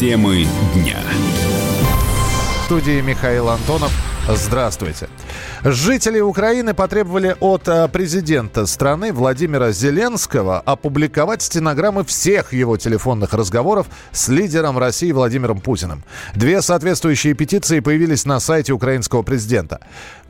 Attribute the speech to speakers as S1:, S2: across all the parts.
S1: Темы дня.
S2: В студии Михаил Антонов. Здравствуйте. Жители Украины потребовали от э, президента страны Владимира Зеленского опубликовать стенограммы всех его телефонных разговоров с лидером России Владимиром Путиным. Две соответствующие петиции появились на сайте украинского президента.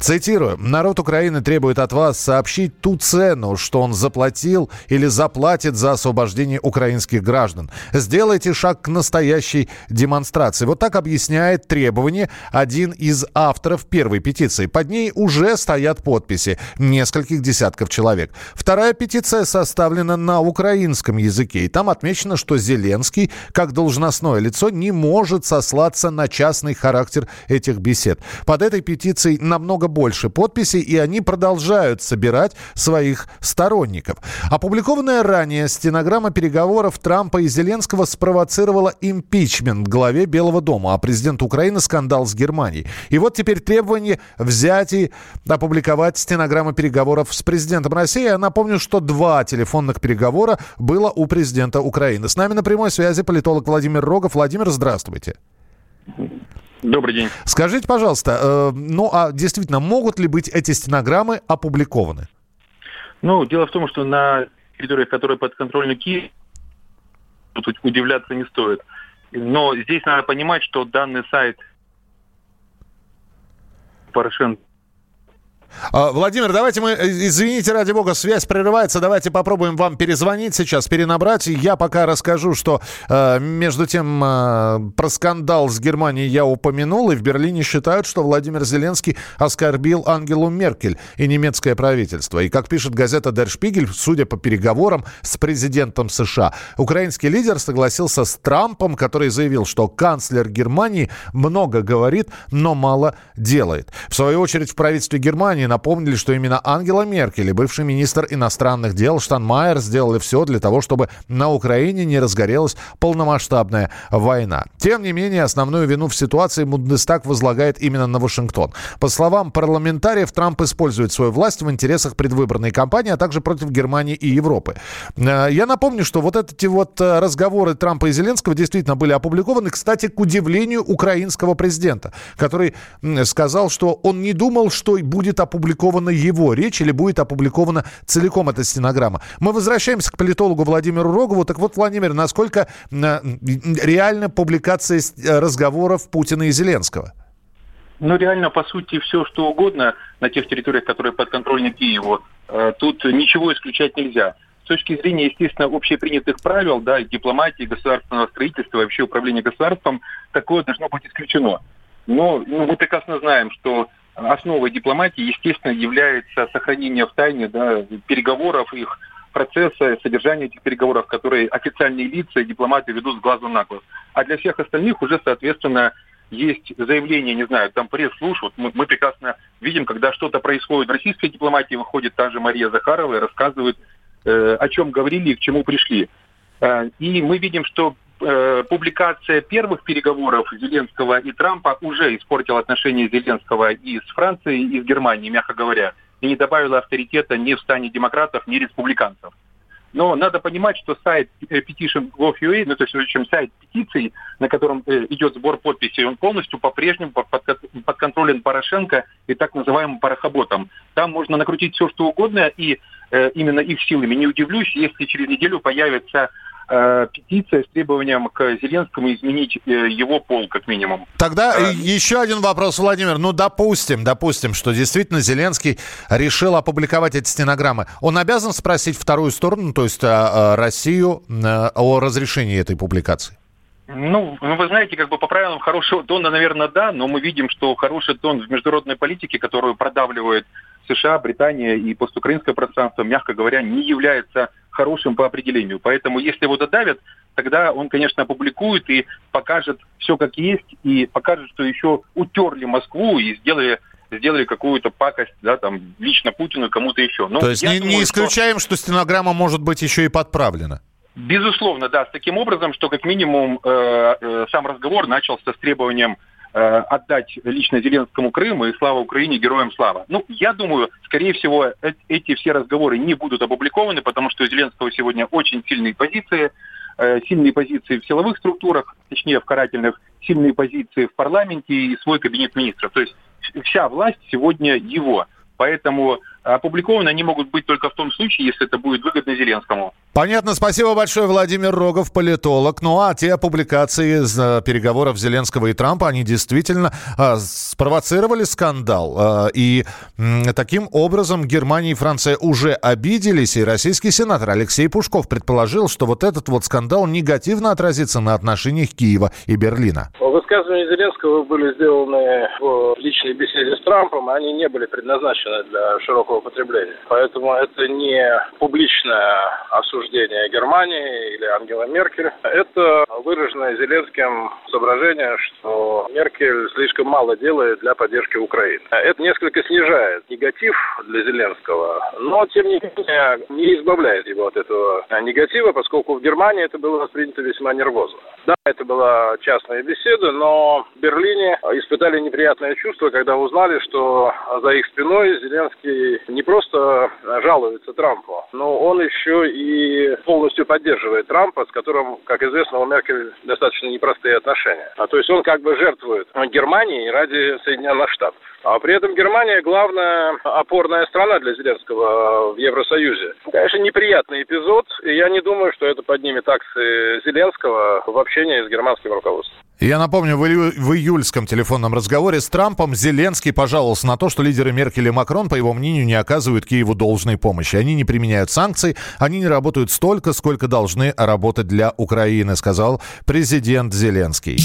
S2: Цитирую. «Народ Украины требует от вас сообщить ту цену, что он заплатил или заплатит за освобождение украинских граждан. Сделайте шаг к настоящей демонстрации». Вот так объясняет требование один из авторов первой петиции. Под ней уже стоят подписи нескольких десятков человек. Вторая петиция составлена на украинском языке. И там отмечено, что Зеленский, как должностное лицо, не может сослаться на частный характер этих бесед. Под этой петицией намного больше подписей, и они продолжают собирать своих сторонников. Опубликованная ранее стенограмма переговоров Трампа и Зеленского спровоцировала импичмент главе Белого дома, а президент Украины скандал с Германией. И вот теперь требование взять и опубликовать стенограммы переговоров с президентом России. Я напомню, что два телефонных переговора было у президента Украины. С нами на прямой связи политолог Владимир Рогов. Владимир, здравствуйте.
S3: Добрый день.
S2: Скажите, пожалуйста, э, ну а действительно, могут ли быть эти стенограммы опубликованы?
S3: Ну, дело в том, что на территориях, которые подконтрольны Киев, тут удивляться не стоит. Но здесь надо понимать, что данный сайт Порошенко
S2: Владимир, давайте мы, э, извините, ради бога, связь прерывается. Давайте попробуем вам перезвонить сейчас, перенабрать. Я пока расскажу, что э, между тем э, про скандал с Германией я упомянул, и в Берлине считают, что Владимир Зеленский оскорбил Ангелу Меркель и немецкое правительство. И как пишет газета Der Spiegel, судя по переговорам с президентом США, украинский лидер согласился с Трампом, который заявил, что канцлер Германии много говорит, но мало делает. В свою очередь в правительстве Германии Германии напомнили, что именно Ангела Меркель и бывший министр иностранных дел Штанмайер сделали все для того, чтобы на Украине не разгорелась полномасштабная война. Тем не менее, основную вину в ситуации Бундестаг возлагает именно на Вашингтон. По словам парламентариев, Трамп использует свою власть в интересах предвыборной кампании, а также против Германии и Европы. Э, я напомню, что вот эти вот э, разговоры Трампа и Зеленского действительно были опубликованы, кстати, к удивлению украинского президента, который сказал, что он не думал, что будет опубликован опубликована его речь или будет опубликована целиком эта стенограмма. Мы возвращаемся к политологу Владимиру Рогову. Так вот, Владимир, насколько реальна публикация э, разговоров Путина и Зеленского?
S3: Ну, реально, по сути, все, что угодно на тех территориях, которые подконтрольны Киеву, э, тут ничего исключать нельзя. С точки зрения, естественно, общепринятых правил, да, дипломатии, государственного строительства, вообще управления государством, такое должно быть исключено. Но ну, мы прекрасно знаем, что основой дипломатии, естественно, является сохранение в тайне да, переговоров, их процесса, содержания этих переговоров, которые официальные лица и дипломаты ведут с глазу на глаз. А для всех остальных уже, соответственно, есть заявление, не знаю, там пресс-служ. Вот мы, мы прекрасно видим, когда что-то происходит в российской дипломатии, выходит та же Мария Захарова и рассказывает, э, о чем говорили и к чему пришли. Э, и мы видим, что э, публикация первых переговоров Зеленского и Трампа уже испортила отношения Зеленского и с Францией, и с Германией, мягко говоря, и не добавила авторитета ни в стане демократов, ни республиканцев. Но надо понимать, что сайт э, petition.gov.ua, ну то есть, в общем, сайт петиций, на котором э, идет сбор подписей, он полностью по-прежнему под, под контролем Порошенко и так называемым парохоботом. Там можно накрутить все, что угодно, и именно их силами. Не удивлюсь, если через неделю появится э, петиция с требованием к Зеленскому изменить э, его пол, как минимум.
S2: Тогда а... еще один вопрос, Владимир. Ну, допустим, допустим, что действительно Зеленский решил опубликовать эти стенограммы. Он обязан спросить вторую сторону, то есть э, Россию, э, о разрешении этой публикации?
S3: Ну, ну, вы знаете, как бы по правилам хорошего тона, наверное, да, но мы видим, что хороший тон в международной политике, которую продавливает США, Британия и постукраинское пространство, мягко говоря, не является хорошим по определению. Поэтому если его додавят, тогда он, конечно, опубликует и покажет все как есть, и покажет, что еще утерли Москву и сделали сделали какую-то пакость, да, там, лично Путину и кому-то еще.
S2: Но То есть не, думаю, не исключаем, что... что стенограмма может быть еще и подправлена?
S3: Безусловно, да, с таким образом, что как минимум э, э, сам разговор начался с требованием отдать лично Зеленскому Крым и слава Украине, героям слава. Ну, я думаю, скорее всего, э, эти все разговоры не будут опубликованы, потому что у Зеленского сегодня очень сильные позиции.
S4: э, сильные позиции в силовых структурах, точнее в карательных, сильные позиции в парламенте и свой кабинет министров. То есть вся власть сегодня его. Поэтому опубликованы они могут быть только в том случае, если это будет выгодно Зеленскому.
S2: Понятно. Спасибо большое, Владимир Рогов, политолог. Ну а те публикации из э, переговоров Зеленского и Трампа, они действительно э, спровоцировали скандал. Э, и э, таким образом Германия и Франция уже обиделись. И российский сенатор Алексей Пушков предположил, что вот этот вот скандал негативно отразится на отношениях Киева и Берлина.
S1: Высказывания Зеленского были сделаны в личной беседе с Трампом. Они не были предназначены для широкого широкого потребления. Поэтому это не публичное осуждение Германии или Ангела Меркель. Это выраженное Зеленским соображение, что Меркель слишком мало делает для поддержки Украины. Это несколько снижает негатив для Зеленского, но тем не менее не избавляет его от этого негатива, поскольку в Германии это было воспринято весьма нервозно. Да, это была частная беседа, но в Берлине испытали неприятное чувство, когда узнали, что за их спиной Зеленский не просто жалуется Трампу, но он еще и полностью поддерживает Трампа, с которым, как известно, у Меркель достаточно непростые отношения. А то есть он как бы жертвует Германии ради Соединенных Штатов. А при этом Германия главная опорная страна для Зеленского в Евросоюзе. Конечно, неприятный эпизод, и я не думаю, что это поднимет акции Зеленского в общении с германским руководством.
S2: Я напомню, в, ию- в июльском телефонном разговоре с Трампом Зеленский пожаловался на то, что лидеры Меркель и Макрон, по его мнению, не оказывают Киеву должной помощи. Они не применяют санкций, они не работают столько, сколько должны работать для Украины, сказал президент Зеленский.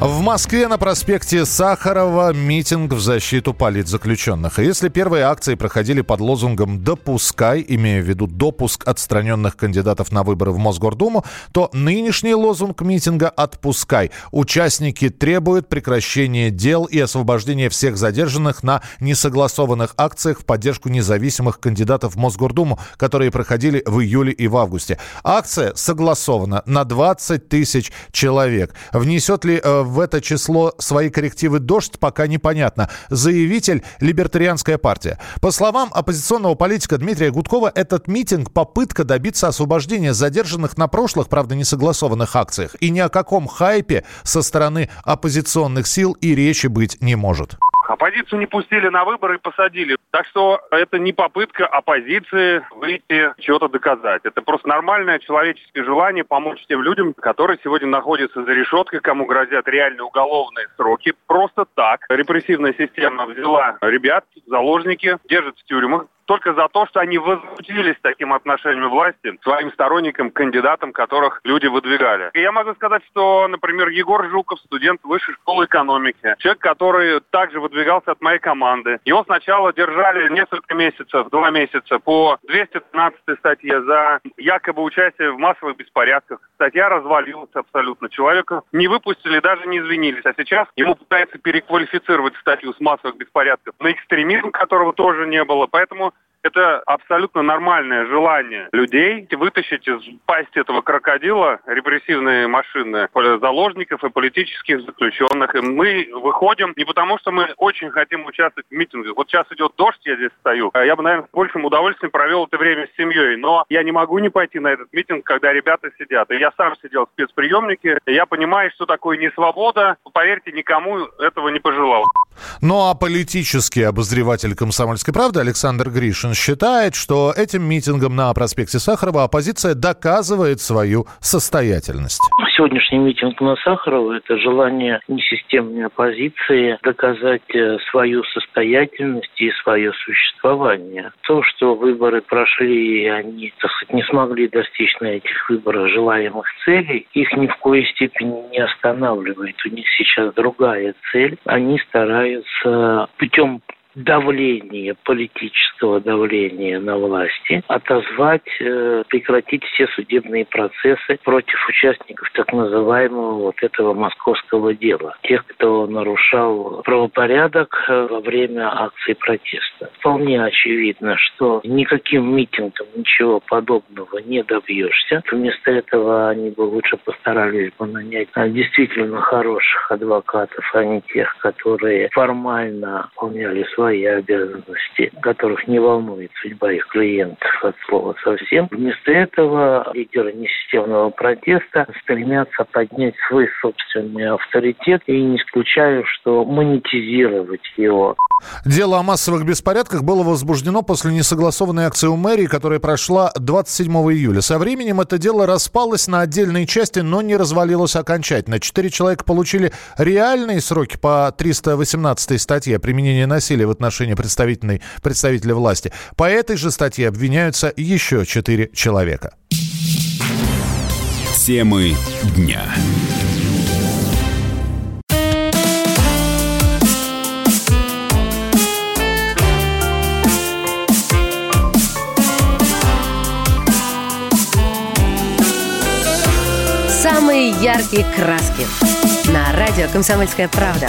S2: В Москве на проспекте Сахарова митинг в защиту политзаключенных. И если первые акции проходили под лозунгом «Допускай», имея в виду допуск отстраненных кандидатов на выборы в Мосгордуму, то нынешний лозунг митинга «Отпускай». Участники требуют прекращения дел и освобождения всех задержанных на несогласованных акциях в поддержку независимых кандидатов в Мосгордуму, которые проходили в июле и в августе. Акция согласована на 20 тысяч человек. Внесет ли э, в это число свои коррективы «Дождь» пока непонятно. Заявитель – Либертарианская партия. По словам оппозиционного политика Дмитрия Гудкова, этот митинг – попытка добиться освобождения задержанных на прошлых, правда, несогласованных акциях. И ни о каком хайпе со стороны оппозиционных сил и речи быть не может.
S4: Оппозицию не пустили на выборы и посадили. Так что это не попытка оппозиции выйти, чего-то доказать. Это просто нормальное человеческое желание помочь тем людям, которые сегодня находятся за решеткой, кому грозят реальные уголовные сроки. Просто так. Репрессивная система взяла ребят, заложники, держит в тюрьмах, только за то, что они возмутились таким отношением власти своим сторонникам, кандидатам, которых люди выдвигали. И я могу сказать, что, например, Егор Жуков, студент высшей школы экономики, человек, который также выдвигался от моей команды. Его сначала держали несколько месяцев, два месяца по 213 статье за якобы участие в массовых беспорядках. Статья развалилась абсолютно. Человека не выпустили, даже не извинились. А сейчас ему пытаются переквалифицировать статью с массовых беспорядков на экстремизм, которого тоже не было. Поэтому это абсолютно нормальное желание людей вытащить из пасти этого крокодила репрессивные машины заложников и политических заключенных. И мы выходим не потому, что мы очень хотим участвовать в митингах. Вот сейчас идет дождь, я здесь стою. Я бы, наверное, с большим удовольствием провел это время с семьей. Но я не могу не пойти на этот митинг, когда ребята сидят. И я сам сидел в спецприемнике. Я понимаю, что такое не свобода. Поверьте, никому этого не пожелал.
S2: Ну а политический обозреватель «Комсомольской правды» Александр Гришин считает, что этим митингом на проспекте Сахарова оппозиция доказывает свою состоятельность.
S5: Сегодняшний митинг на Сахарова – это желание несистемной оппозиции доказать э, свою состоятельность и свое существование. То, что выборы прошли, и они, так сказать, не смогли достичь на этих выборах желаемых целей, их ни в коей степени не останавливает. У них сейчас другая цель. Они стараются путем давления, политического давления на власти, отозвать, э, прекратить все судебные процессы против участников так называемого вот этого московского дела. Тех, кто нарушал правопорядок э, во время акции протеста. Вполне очевидно, что никаким митингом ничего подобного не добьешься. Вместо этого они бы лучше постарались бы нанять а, действительно хороших адвокатов, а не тех, которые формально выполняли свои обязанности, которых не волнует судьба их клиентов от слова совсем. Вместо этого лидеры несистемного протеста стремятся поднять свой собственный авторитет и не исключаю, что монетизировать его.
S2: Дело о массовых беспорядках было возбуждено после несогласованной акции у мэрии, которая прошла 27 июля. Со временем это дело распалось на отдельные части, но не развалилось окончательно. Четыре человека получили реальные сроки по 318 статье о применении насилия в отношении представительной, представителя власти. По этой же статье обвиняются еще четыре человека.
S6: Темы дня.
S7: Самые яркие краски на радио «Комсомольская правда».